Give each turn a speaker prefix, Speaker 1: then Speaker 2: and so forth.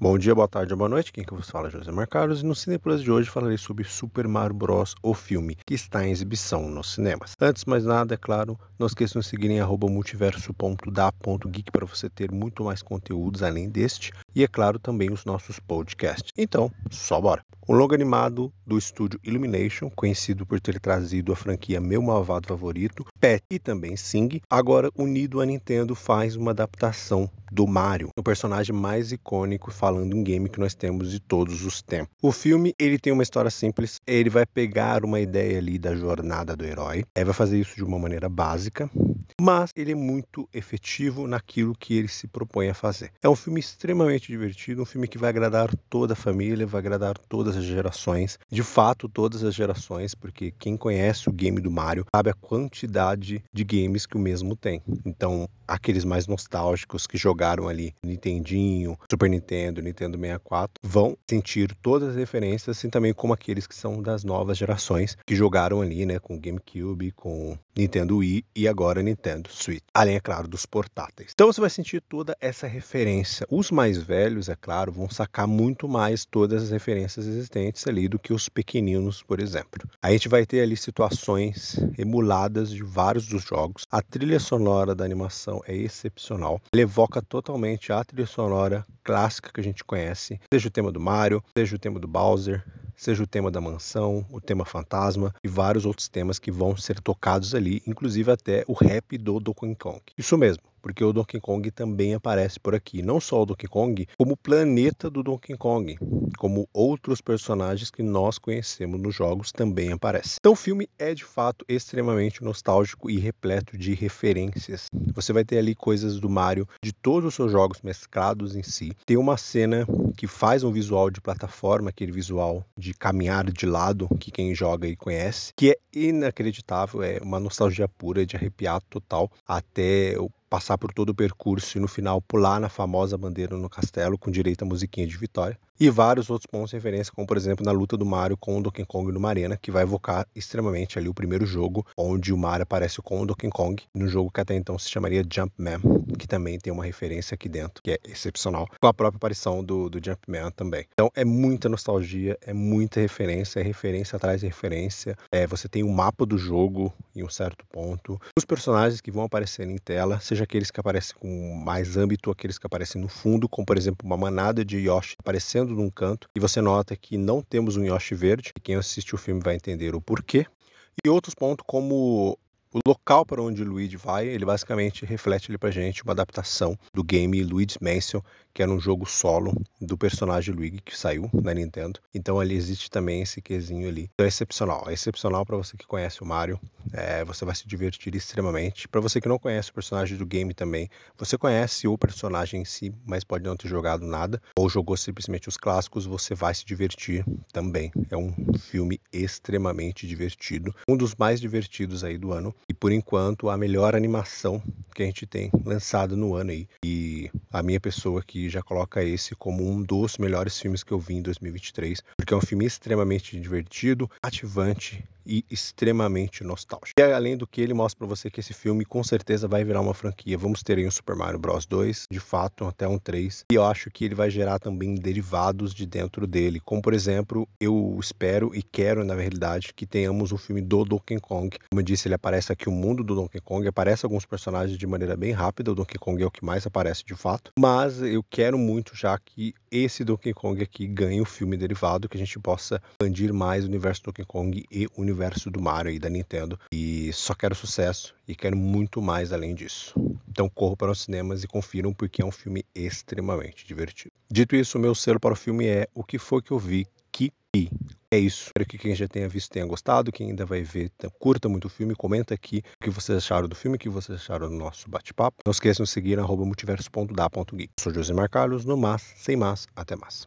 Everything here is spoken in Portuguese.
Speaker 1: Bom dia, boa tarde, boa noite. Quem que vos fala é José Marcarlos e no Cineplus de hoje falarei sobre Super Mario Bros. o filme, que está em exibição nos cinemas. Antes mais nada, é claro, não esqueçam de seguir em multiverso.da.geek para você ter muito mais conteúdos além deste e, é claro, também os nossos podcasts. Então, só bora! Um longo animado do estúdio Illumination, conhecido por ter trazido a franquia Meu Malvado Favorito, Pet e também Sing, agora unido à Nintendo faz uma adaptação do Mario, o personagem mais icônico falando em game que nós temos de todos os tempos. O filme ele tem uma história simples, ele vai pegar uma ideia ali da jornada do herói, é, vai fazer isso de uma maneira básica, mas ele é muito efetivo naquilo que ele se propõe a fazer. É um filme extremamente divertido, um filme que vai agradar toda a família, vai agradar todas as gerações, de fato todas as gerações, porque quem conhece o game do Mario sabe a quantidade de games que o mesmo tem. Então, aqueles mais nostálgicos que jogaram ali Nintendinho, Super Nintendo, Nintendo 64, vão sentir todas as referências, assim também como aqueles que são das novas gerações que jogaram ali, né, com GameCube, com Nintendo Wii e agora Nintendo Switch. Além, é claro, dos portáteis. Então você vai sentir toda essa referência. Os mais velhos, é claro, vão sacar muito mais todas as referências existentes ali do que os pequeninos, por exemplo. A gente vai ter ali situações emuladas de vários dos jogos. A trilha sonora da animação é excepcional. Ele evoca totalmente a trilha sonora clássica que a gente conhece, seja o tema do Mario, seja o tema do Bowser, seja o tema da mansão, o tema fantasma e vários outros temas que vão ser tocados ali, inclusive até o rap do Donkey Kong. Isso mesmo, porque o Donkey Kong também aparece por aqui. Não só o Donkey Kong, como o planeta do Donkey Kong, como outros personagens que nós conhecemos nos jogos também aparecem. Então o filme é de fato extremamente nostálgico e repleto de referências. Você vai ter ali coisas do Mario, de todos os seus jogos mesclados em si. Tem uma cena que faz um visual de plataforma, aquele visual de caminhar de lado, que quem joga e conhece, que é inacreditável, é uma nostalgia pura de arrepiar total até o passar por todo o percurso e no final pular na famosa bandeira no castelo com direito à musiquinha de vitória e vários outros pontos de referência, como por exemplo na luta do Mario com o Donkey Kong numa arena, que vai evocar extremamente ali o primeiro jogo, onde o Mario aparece com o Donkey Kong, no jogo que até então se chamaria Jumpman, que também tem uma referência aqui dentro, que é excepcional, com a própria aparição do, do Jumpman também. Então é muita nostalgia, é muita referência, é referência atrás de referência. É, você tem o um mapa do jogo em um certo ponto, os personagens que vão aparecer em tela, seja aqueles que aparecem com mais âmbito, aqueles que aparecem no fundo, como por exemplo uma manada de Yoshi aparecendo num canto e você nota que não temos um Yoshi verde. Quem assiste o filme vai entender o porquê. E outros pontos como o local para onde Luigi vai, ele basicamente reflete ali pra gente uma adaptação do game Luigi's Mansion, que era um jogo solo do personagem Luigi que saiu na Nintendo. Então ali existe também esse quesinho ali. Então é excepcional, é excepcional para você que conhece o Mario, é, você vai se divertir extremamente. Para você que não conhece o personagem do game também, você conhece o personagem em si, mas pode não ter jogado nada, ou jogou simplesmente os clássicos, você vai se divertir também. É um filme extremamente divertido, um dos mais divertidos aí do ano e por enquanto a melhor animação que a gente tem lançado no ano aí. E a minha pessoa aqui já coloca esse como um dos melhores filmes que eu vi em 2023, porque é um filme extremamente divertido, ativante e extremamente nostálgico. E além do que ele mostra para você que esse filme com certeza vai virar uma franquia. Vamos ter aí um Super Mario Bros 2, de fato, até um 3. E eu acho que ele vai gerar também derivados de dentro dele, como por exemplo, eu espero e quero na realidade que tenhamos um filme do Donkey Kong. Como eu disse, ele aparece aqui o mundo do Donkey Kong, aparece alguns personagens de maneira bem rápida, o Donkey Kong é o que mais aparece de fato, mas eu quero muito já que esse Donkey Kong aqui ganhe o um filme derivado, que a gente possa expandir mais o universo Donkey Kong e o universo do Mario e da Nintendo. E só quero sucesso e quero muito mais além disso. Então corro para os cinemas e confiram porque é um filme extremamente divertido. Dito isso, o meu selo para o filme é O que foi que eu vi que é isso. Espero que quem já tenha visto tenha gostado. Quem ainda vai ver, curta muito o filme. Comenta aqui o que vocês acharam do filme, o que vocês acharam do nosso bate-papo. Não esqueçam de seguir multiverso.da.geek. Sou José Marcarlos, no Mas, sem mais, até mais.